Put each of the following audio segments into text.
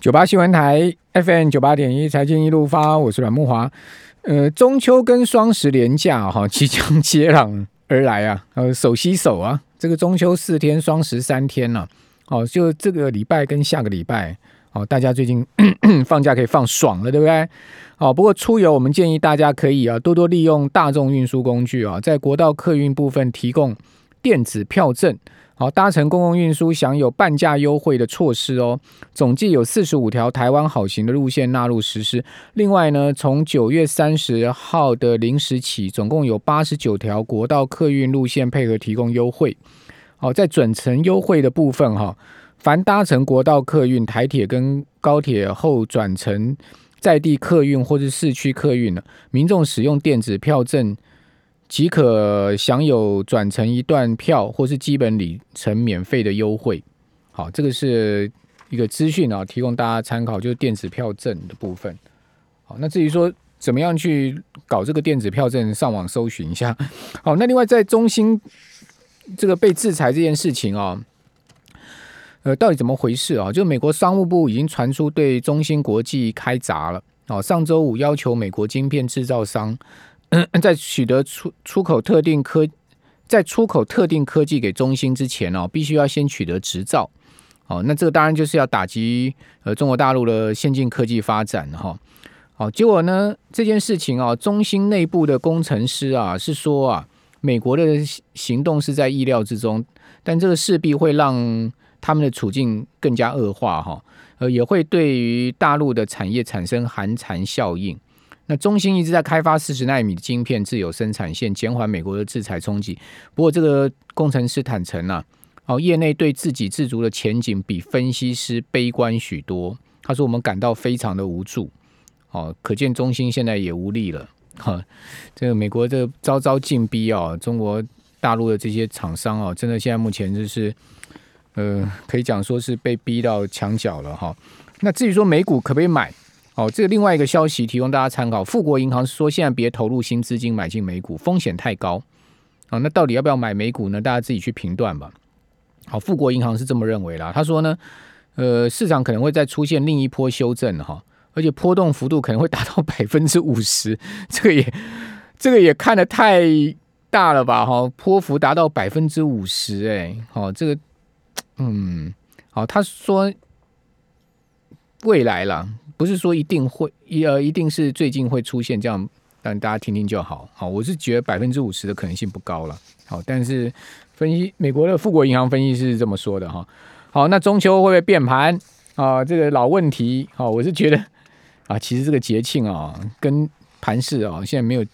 九八新闻台 FM 九八点一财经一路发，我是阮木华。呃，中秋跟双十连假哈即将接壤而来啊，呃，手牵手啊，这个中秋四天，双十三天呢，哦，就这个礼拜跟下个礼拜，哦，大家最近 放假可以放爽了，对不对？哦，不过出游我们建议大家可以啊，多多利用大众运输工具啊，在国道客运部分提供电子票证。好，搭乘公共运输享有半价优惠的措施哦。总计有四十五条台湾好行的路线纳入实施。另外呢，从九月三十号的零时起，总共有八十九条国道客运路线配合提供优惠。好，在准乘优惠的部分哈，凡搭乘国道客运、台铁跟高铁后转乘在地客运或是市区客运呢，民众使用电子票证。即可享有转乘一段票或是基本里程免费的优惠。好，这个是一个资讯啊，提供大家参考，就是电子票证的部分。好，那至于说怎么样去搞这个电子票证，上网搜寻一下。好，那另外在中兴这个被制裁这件事情啊，呃，到底怎么回事啊？就美国商务部已经传出对中芯国际开闸了。哦，上周五要求美国晶片制造商。在取得出出口特定科，在出口特定科技给中兴之前哦，必须要先取得执照。哦，那这个当然就是要打击呃中国大陆的先进科技发展哈。好，结果呢这件事情啊，中兴内部的工程师啊是说啊，美国的行动是在意料之中，但这个势必会让他们的处境更加恶化哈，呃，也会对于大陆的产业产生寒蝉效应。那中兴一直在开发四十纳米的晶片自有生产线，减缓美国的制裁冲击。不过，这个工程师坦诚啊，哦，业内对自给自足的前景比分析师悲观许多。他说：“我们感到非常的无助。”哦，可见中兴现在也无力了。哈，这个美国这招招进逼啊，中国大陆的这些厂商啊，真的现在目前就是，呃，可以讲说是被逼到墙角了哈。那至于说美股可不可以买？哦，这个另外一个消息提供大家参考。富国银行说，现在别投入新资金买进美股，风险太高。啊，那到底要不要买美股呢？大家自己去评断吧。好，富国银行是这么认为啦。他说呢，呃，市场可能会再出现另一波修正哈，而且波动幅度可能会达到百分之五十。这个也，这个也看得太大了吧？哈，波幅达到百分之五十，哎，好，这个，嗯，好，他说未来了。不是说一定会一呃，一定是最近会出现这样，但大家听听就好。好，我是觉得百分之五十的可能性不高了。好，但是分析美国的富国银行分析是这么说的哈。好，那中秋会不会变盘啊？这个老问题。好，我是觉得啊，其实这个节庆啊，跟盘市啊，现在没有，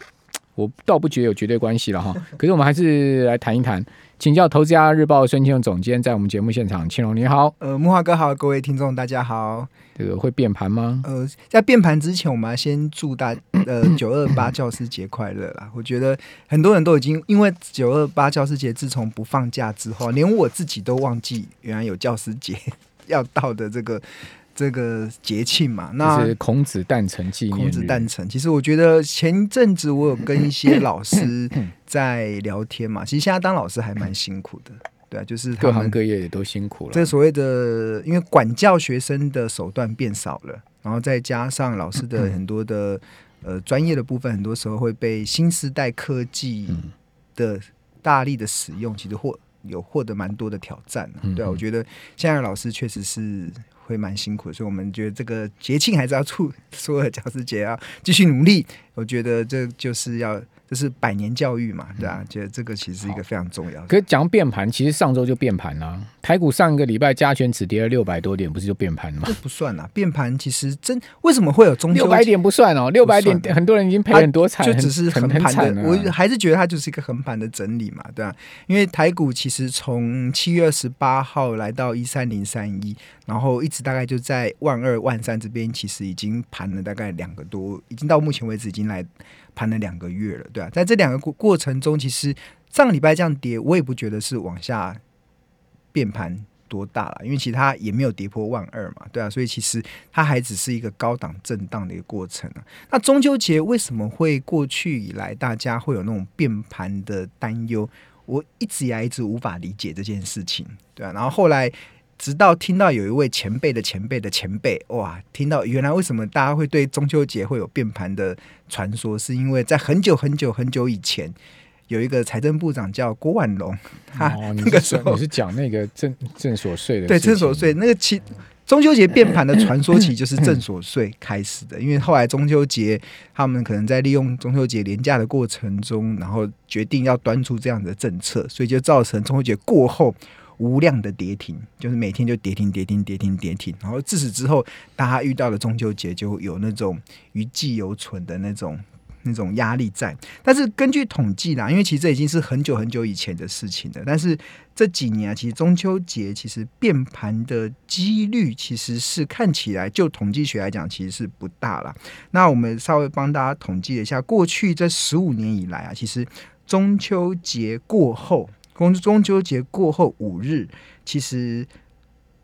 我倒不觉得有绝对关系了哈。可是我们还是来谈一谈。请教《投资家日报》孙庆荣总监，在我们节目现场，庆荣你好，呃，木华哥好，各位听众大家好。这个会变盘吗？呃，在变盘之前，我们要先祝大呃 九二八教师节快乐啦！我觉得很多人都已经因为九二八教师节自从不放假之后，连我自己都忘记原来有教师节 要到的这个。这个节庆嘛，那是孔子诞辰纪念孔子诞辰，其实我觉得前阵子我有跟一些 老师在聊天嘛，其实现在当老师还蛮辛苦的，对啊，就是各行各业也都辛苦了。这所谓的，因为管教学生的手段变少了，然后再加上老师的很多的呃专业的部分，很多时候会被新时代科技的大力的使用，其实获有获得蛮多的挑战。对啊，我觉得现在老师确实是。会蛮辛苦，所以我们觉得这个节庆还是要祝所有教师节啊继续努力。我觉得这就是要。这是百年教育嘛，对啊，觉得这个其实是一个非常重要的。可是讲变盘，其实上周就变盘了。台股上一个礼拜加权只跌了六百多点，不是就变盘了吗？不算啊，变盘其实真为什么会有中六百点不算哦，六百点很多人已经赔很多惨，就只是横盘的。我还是觉得它就是一个横盘的整理嘛，对啊，因为台股其实从七月二十八号来到一三零三一，然后一直大概就在万二万三这边，其实已经盘了大概两个多，已经到目前为止已经来。盘了两个月了，对啊，在这两个过过程中，其实上个礼拜这样跌，我也不觉得是往下变盘多大了，因为其他也没有跌破万二嘛，对啊，所以其实它还只是一个高档震荡的一个过程啊。那中秋节为什么会过去以来大家会有那种变盘的担忧？我一直以来一直无法理解这件事情，对啊，然后后来直到听到有一位前辈的前辈的前辈，哇，听到原来为什么大家会对中秋节会有变盘的传说，是因为在很久很久很久以前，有一个财政部长叫郭万龙，他那个时候你是讲那个正正所税的，对正所税那个其。中秋节变盘的传说，其实就是正所税开始的。因为后来中秋节，他们可能在利用中秋节廉价的过程中，然后决定要端出这样的政策，所以就造成中秋节过后无量的跌停，就是每天就跌停、跌停、跌停、跌停。然后自此之后，大家遇到的中秋节就有那种余悸犹存的那种。那种压力在，但是根据统计啦，因为其实这已经是很久很久以前的事情了。但是这几年啊，其实中秋节其实变盘的几率其实是看起来，就统计学来讲，其实是不大了。那我们稍微帮大家统计一下，过去这十五年以来啊，其实中秋节过后，中中秋节过后五日，其实。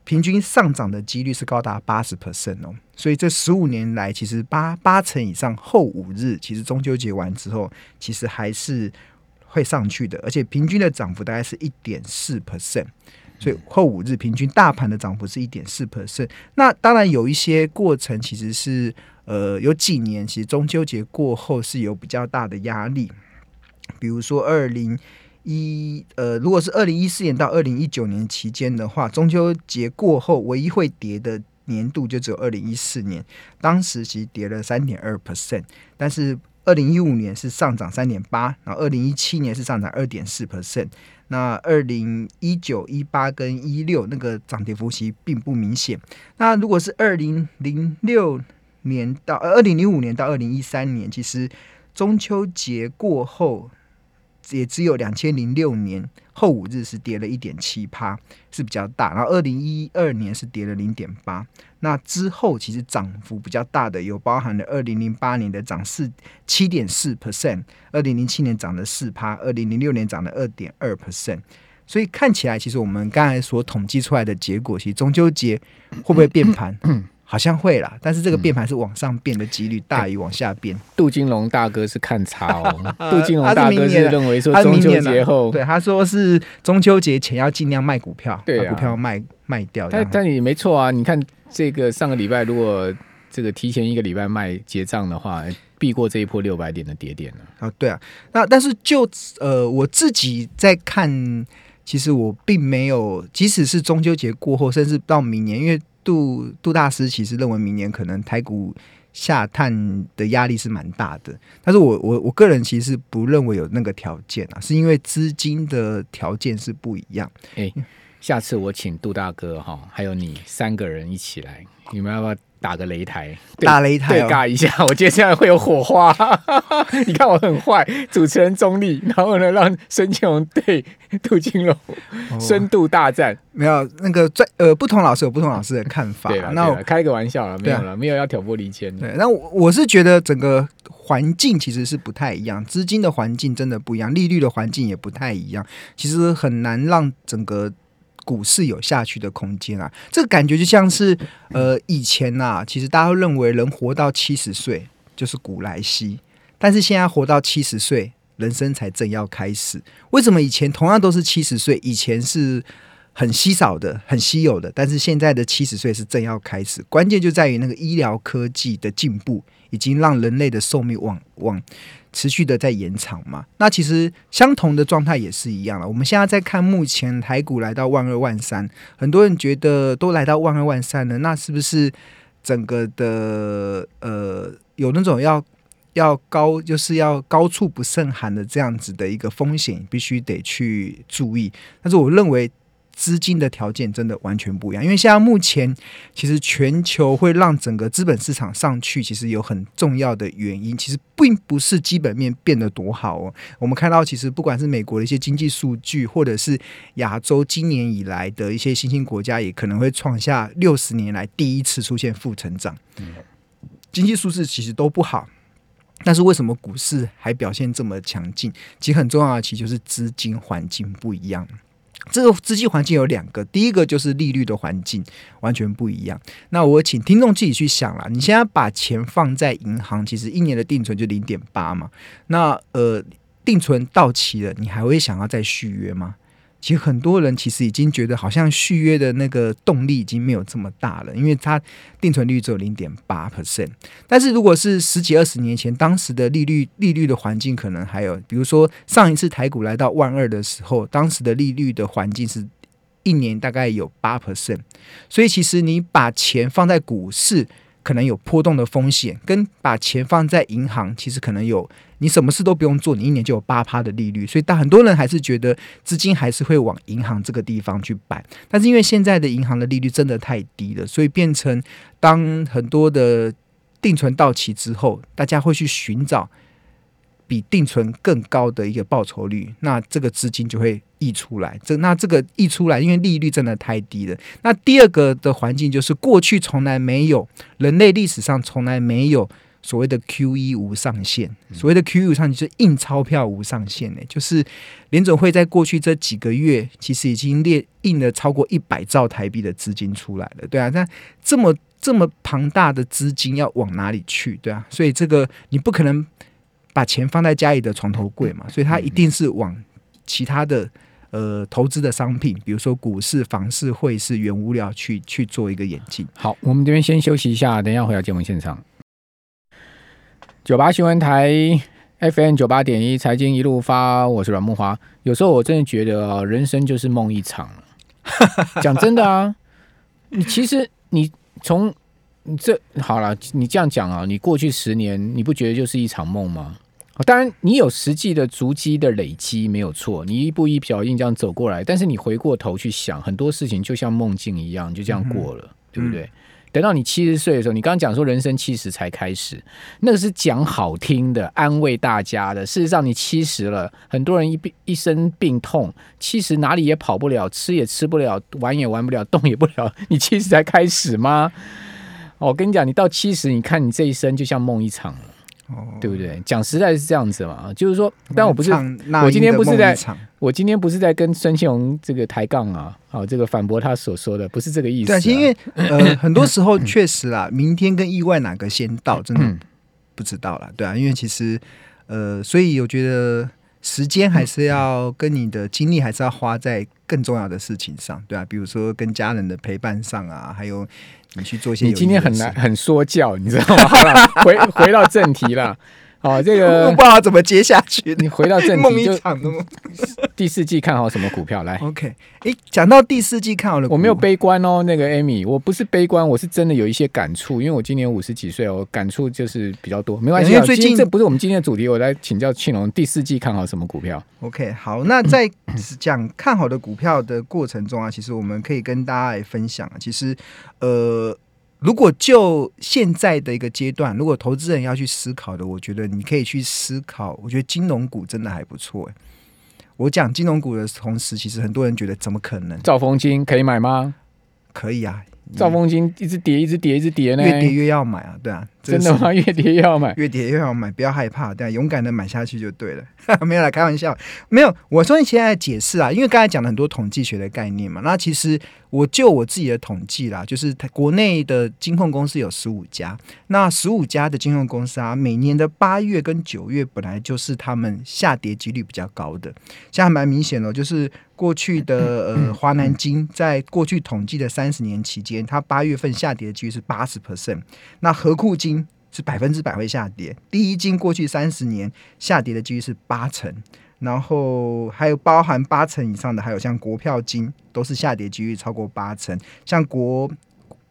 平均上涨的几率是高达八十 percent 哦，所以这十五年来，其实八八成以上后五日，其实中秋节完之后，其实还是会上去的，而且平均的涨幅大概是一点四 percent，所以后五日平均大盘的涨幅是一点四 percent。那当然有一些过程，其实是呃有几年，其实中秋节过后是有比较大的压力，比如说二零。一呃，如果是二零一四年到二零一九年期间的话，中秋节过后唯一会跌的年度就只有二零一四年，当时其实跌了三点二 percent，但是二零一五年是上涨三点八，然后二零一七年是上涨二点四 percent，那二零一九、一八跟一六那个涨跌幅其实并不明显。那如果是二零零六年到二零零五年到二零一三年，其实中秋节过后。也只有两千零六年后五日是跌了一点七趴，是比较大。然后二零一二年是跌了零点八。那之后其实涨幅比较大的有包含了二零零八年的涨四七点四 percent，二零零七年涨了四趴，二零零六年涨了二点二 percent。所以看起来，其实我们刚才所统计出来的结果，其实中秋节会不会变盘？好像会啦，但是这个变盘是往上变的几率大于往下变。杜金龙大哥是看差哦，杜金龙大哥是认为说中秋节后，对他说是中秋节前要尽量卖股票，把股票卖卖掉。但但也没错啊，你看这个上个礼拜如果这个提前一个礼拜卖结账的话，避过这一波六百点的跌点了。啊，对啊，那但是就呃我自己在看，其实我并没有，即使是中秋节过后，甚至到明年，因为。杜杜大师其实认为明年可能台股下探的压力是蛮大的，但是我我我个人其实不认为有那个条件啊，是因为资金的条件是不一样。哎，下次我请杜大哥哈，还有你三个人一起来，你们要不要？打个擂台，打擂台，对尬一下，我觉得这样会有火花。你看我很坏，主持人中立，然后呢，让孙庆荣对杜金龙深度大战。没有那个最呃，不同老师有不同老师的看法。对了，那我开个玩笑了，没有了，没有要挑拨离间。对，那我我是觉得整个环境其实是不太一样，资金的环境真的不一样，利率的环境也不太一样，其实很难让整个。股市有下去的空间啊，这个感觉就像是呃以前呐，其实大家都认为人活到七十岁就是古来稀，但是现在活到七十岁，人生才正要开始。为什么以前同样都是七十岁，以前是很稀少的、很稀有的，但是现在的七十岁是正要开始？关键就在于那个医疗科技的进步，已经让人类的寿命往往。持续的在延长嘛？那其实相同的状态也是一样了。我们现在在看目前台股来到万二万三，很多人觉得都来到万二万三了，那是不是整个的呃有那种要要高就是要高处不胜寒的这样子的一个风险，必须得去注意？但是我认为。资金的条件真的完全不一样，因为现在目前其实全球会让整个资本市场上去，其实有很重要的原因，其实并不是基本面变得多好哦。我们看到，其实不管是美国的一些经济数据，或者是亚洲今年以来的一些新兴国家，也可能会创下六十年来第一次出现负成长。经济数字其实都不好，但是为什么股市还表现这么强劲？其实很重要的，其实就是资金环境不一样。这个资金环境有两个，第一个就是利率的环境完全不一样。那我请听众自己去想啦，你现在把钱放在银行，其实一年的定存就零点八嘛。那呃，定存到期了，你还会想要再续约吗？其实很多人其实已经觉得好像续约的那个动力已经没有这么大了，因为它定存率只有零点八 percent。但是如果是十几二十年前，当时的利率利率的环境可能还有，比如说上一次台股来到万二的时候，当时的利率的环境是一年大概有八 percent。所以其实你把钱放在股市。可能有波动的风险，跟把钱放在银行，其实可能有你什么事都不用做，你一年就有八趴的利率。所以，但很多人还是觉得资金还是会往银行这个地方去摆。但是因为现在的银行的利率真的太低了，所以变成当很多的定存到期之后，大家会去寻找。比定存更高的一个报酬率，那这个资金就会溢出来。这那这个溢出来，因为利率真的太低了。那第二个的环境就是，过去从来没有人类历史上从来没有所谓的 Q E 无上限。所谓的 Q E 无上限就是印钞票无上限呢，就是联总会在过去这几个月其实已经列印了超过一百兆台币的资金出来了。对啊，那这么这么庞大的资金要往哪里去？对啊，所以这个你不可能。把钱放在家里的床头柜嘛，所以他一定是往其他的呃投资的商品，比如说股市、房市、汇市、原物料去去做一个演进。好，我们这边先休息一下，等一下回到节目现场。九八新闻台 FM 九八点一财经一路发，我是阮木华。有时候我真的觉得啊，人生就是梦一场。讲真的啊，你其实你从你这好了，你这样讲啊，你过去十年你不觉得就是一场梦吗？当然，你有实际的足迹的累积没有错，你一步一脚印这样走过来。但是你回过头去想，很多事情就像梦境一样，就这样过了，对不对？等到你七十岁的时候，你刚刚讲说人生七十才开始，那个是讲好听的，安慰大家的。事实上，你七十了，很多人一病一生病痛，七十哪里也跑不了，吃也吃不了，玩也玩不了，动也不了。你七十才开始吗？我跟你讲，你到七十，你看你这一生就像梦一场了。对不对？讲实在是这样子嘛，就是说，但我不是，我今天不是在，我今天不是在跟孙庆荣这个抬杠啊，好，这个反驳他所说的，不是这个意思。对，因为呃，很多时候确实啦，明天跟意外哪个先到，真的不知道了，对啊，因为其实呃，所以我觉得时间还是要跟你的精力还是要花在更重要的事情上，对啊，比如说跟家人的陪伴上啊，还有。你去做些。你今天很难很说教，你知道吗？回回到正题了。好，这个我不知道怎么接下去。你回到正题就 第四季看好什么股票来？OK，哎，讲到第四季看好了，我没有悲观哦。那个 Amy，我不是悲观，我是真的有一些感触，因为我今年五十几岁哦，感触就是比较多。没关系，因为最近这不是我们今天的主题，我来请教庆龙，第四季看好什么股票？OK，好，那在讲看好的股票的过程中啊，其实我们可以跟大家来分享，其实呃。如果就现在的一个阶段，如果投资人要去思考的，我觉得你可以去思考。我觉得金融股真的还不错。我讲金融股的同时，其实很多人觉得怎么可能？兆丰金可以买吗？可以啊。兆丰金一直跌，一直跌，一直跌呢。越跌越要买啊，对啊，真的吗？越跌越要买，越跌越要买，不要害怕，对，勇敢的买下去就对了。没有来开玩笑，没有。我说你现在解释啊，因为刚才讲了很多统计学的概念嘛。那其实我就我自己的统计啦，就是国内的金控公司有十五家，那十五家的金控公司啊，每年的八月跟九月本来就是他们下跌几率比较高的，现在蛮明显的，就是。过去的呃华南金在过去统计的三十年期间，它八月份下跌的几率是八十 percent。那和库金是百分之百会下跌。第一金过去三十年下跌的几率是八成，然后还有包含八成以上的，还有像国票金都是下跌几率超过八成，像国。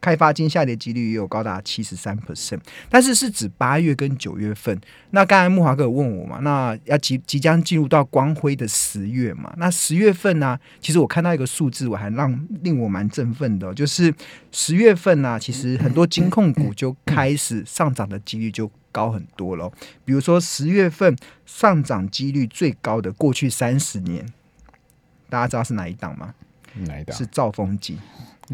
开发金下跌几率也有高达七十三 percent，但是是指八月跟九月份。那刚才木华哥有问我嘛？那要即即将进入到光辉的十月嘛？那十月份呢？其实我看到一个数字，我还让令我蛮振奋的，就是十月份呢，其实很多金控股就开始上涨的几率就高很多了。比如说十月份上涨几率最高的过去三十年，大家知道是哪一档吗？哪一档？是兆丰金。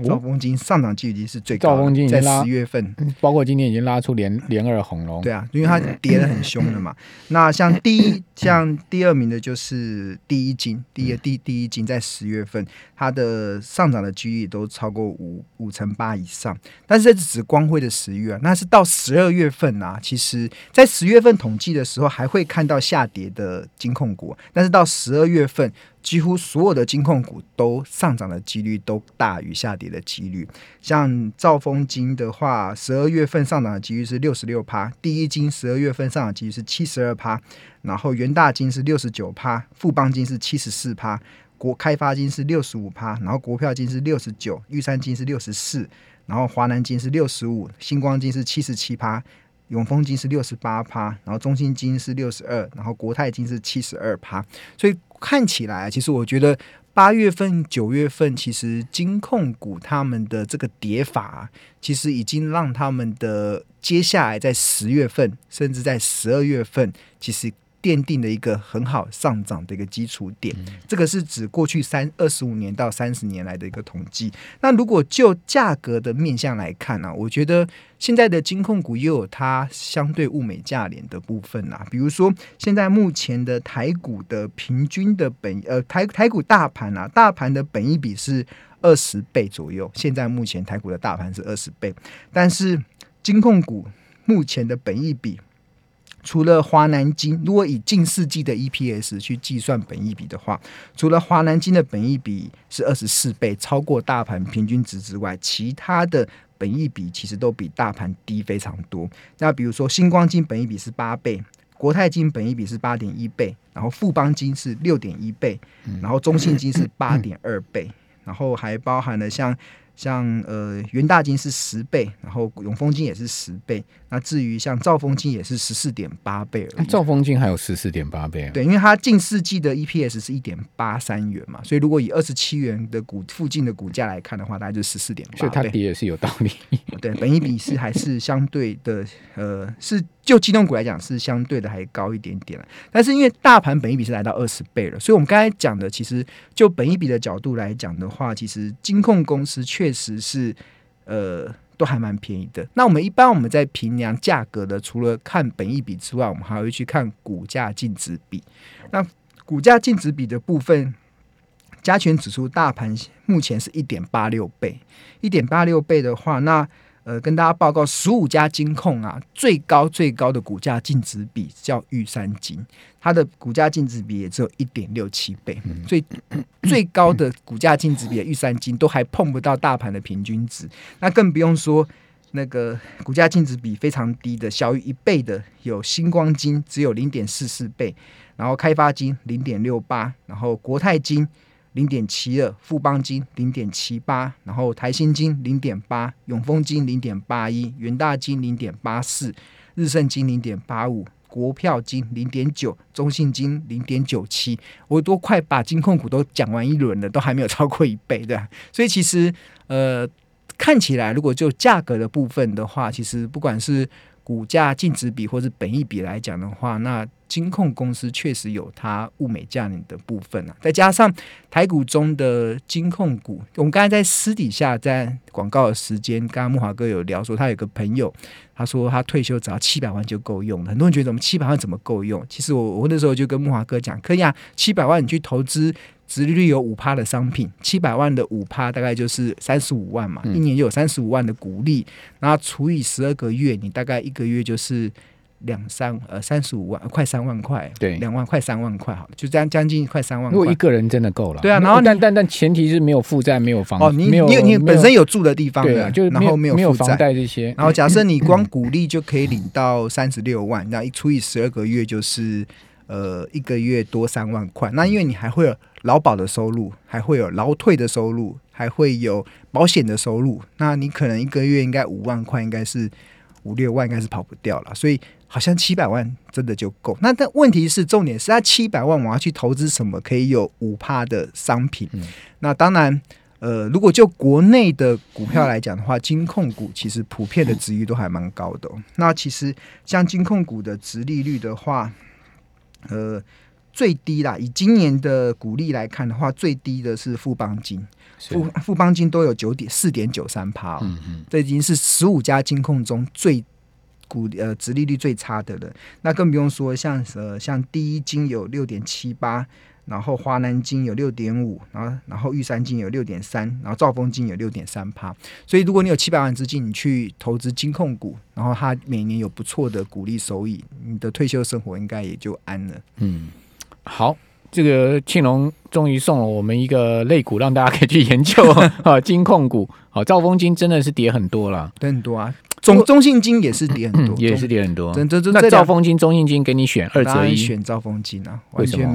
兆丰金上涨几率是最高的，在十月份，包括今天已经拉出连连二红龙。对啊，因为它跌的很凶的嘛。那像第一、像第二名的就是第一金，第一第第一金在十月份，它的上涨的几率都超过五五成八以上。但是这只是光辉的十月，那是到十二月份啊。其实，在十月份统计的时候，还会看到下跌的金控股，但是到十二月份。几乎所有的金控股都上涨的几率都大于下跌的几率。像兆丰金的话，十二月份上涨的几率是六十六趴，第一金十二月份上涨几率是七十二趴，然后元大金是六十九趴，富邦金是七十四趴，国开发金是六十五趴，然后国票金是六十九，玉山金是六十四，然后华南金是六十五，星光金是七十七趴。永丰金是六十八趴，然后中信金是六十二，然后国泰金是七十二趴，所以看起来，其实我觉得八月份、九月份，其实金控股他们的这个跌法，其实已经让他们的接下来在十月份，甚至在十二月份，其实。奠定了一个很好上涨的一个基础点，这个是指过去三二十五年到三十年来的一个统计。那如果就价格的面向来看呢，我觉得现在的金控股又有它相对物美价廉的部分啊。比如说，现在目前的台股的平均的本呃台台股大盘啊，大盘的本益比是二十倍左右。现在目前台股的大盘是二十倍，但是金控股目前的本益比。除了华南金，如果以近世纪的 EPS 去计算本益比的话，除了华南金的本益比是二十四倍，超过大盘平均值之外，其他的本益比其实都比大盘低非常多。那比如说星光金本益比是八倍，国泰金本益比是八点一倍，然后富邦金是六点一倍，然后中信金是八点二倍，然后还包含了像。像呃元大金是十倍，然后永丰金也是十倍。那至于像兆丰金也是十四点八倍而已。兆丰金还有十四点八倍啊？对，因为它近四季的 EPS 是一点八三元嘛，所以如果以二十七元的股附近的股价来看的话，大概就是十四点八倍。所以它跌也是有道理。对，本益比是还是相对的，呃，是就机动股来讲是相对的还高一点点了。但是因为大盘本益比是来到二十倍了，所以我们刚才讲的，其实就本益比的角度来讲的话，其实金控公司确实是，呃，都还蛮便宜的。那我们一般我们在评量价格的，除了看本益比之外，我们还会去看股价净值比。那股价净值比的部分，加权指数大盘目前是一点八六倍，一点八六倍的话，那。呃，跟大家报告，十五家金控啊，最高最高的股价净值比叫玉山金，它的股价净值比也只有一点六七倍，最最高的股价净值比玉山金都还碰不到大盘的平均值，那更不用说那个股价净值比非常低的小于一倍的，有星光金只有零点四四倍，然后开发金零点六八，然后国泰金。零点七二，富邦金零点七八，然后台新金零点八，永丰金零点八一，元大金零点八四，日盛金零点八五，国票金零点九，中信金零点九七。我都快把金控股都讲完一轮了，都还没有超过一倍，对吧？所以其实呃，看起来如果就价格的部分的话，其实不管是股价净值比或者本益比来讲的话，那金控公司确实有它物美价廉的部分啊。再加上台股中的金控股，我们刚才在私底下在广告的时间，刚刚木华哥有聊说，他有个朋友，他说他退休只要七百万就够用了。很多人觉得我们七百万怎么够用？其实我我那时候就跟木华哥讲，可以啊，七百万你去投资。殖利率有五趴的商品，七百万的五趴大概就是三十五万嘛，一年就有三十五万的股利，然后除以十二个月，你大概一个月就是两三呃三十五万，快三万块，对，两万快三万块，好，就这样将近快三万。如果一个人真的够了，对啊，然后但但但前提是没有负债，没有房哦，你你你本身有住的地方，对啊，就是然后没有没有房贷这些，然后假设你光股利就可以领到三十六万，那一除以十二个月就是呃一个月多三万块，那因为你还会有。劳保的收入，还会有劳退的收入，还会有保险的收入。那你可能一个月应该五万块，应该是五六万，应该是跑不掉了。所以好像七百万真的就够。那但问题是，重点是，他七百万我要去投资什么可以有五趴的商品？那当然，呃，如果就国内的股票来讲的话，金控股其实普遍的值率都还蛮高的。那其实像金控股的值利率的话，呃。最低啦，以今年的股利来看的话，最低的是富邦金，富富邦金都有九点四点九三趴，嗯嗯，这已经是十五家金控中最股呃殖利率最差的了。那更不用说像呃像第一金有六点七八，然后华南金有六点五，然后然后玉山金有六点三，然后兆丰金有六点三趴。所以如果你有七百万资金，你去投资金控股，然后它每年有不错的股利收益，你的退休生活应该也就安了。嗯。好，这个庆隆终于送了我们一个肋骨，让大家可以去研究 啊，金控股。好，兆丰金真的是跌很多了，跌很多啊。中中信金也是跌很多，也是跌很多。这这那兆丰金、中信金给你选二择一，选兆丰金啊，为什么？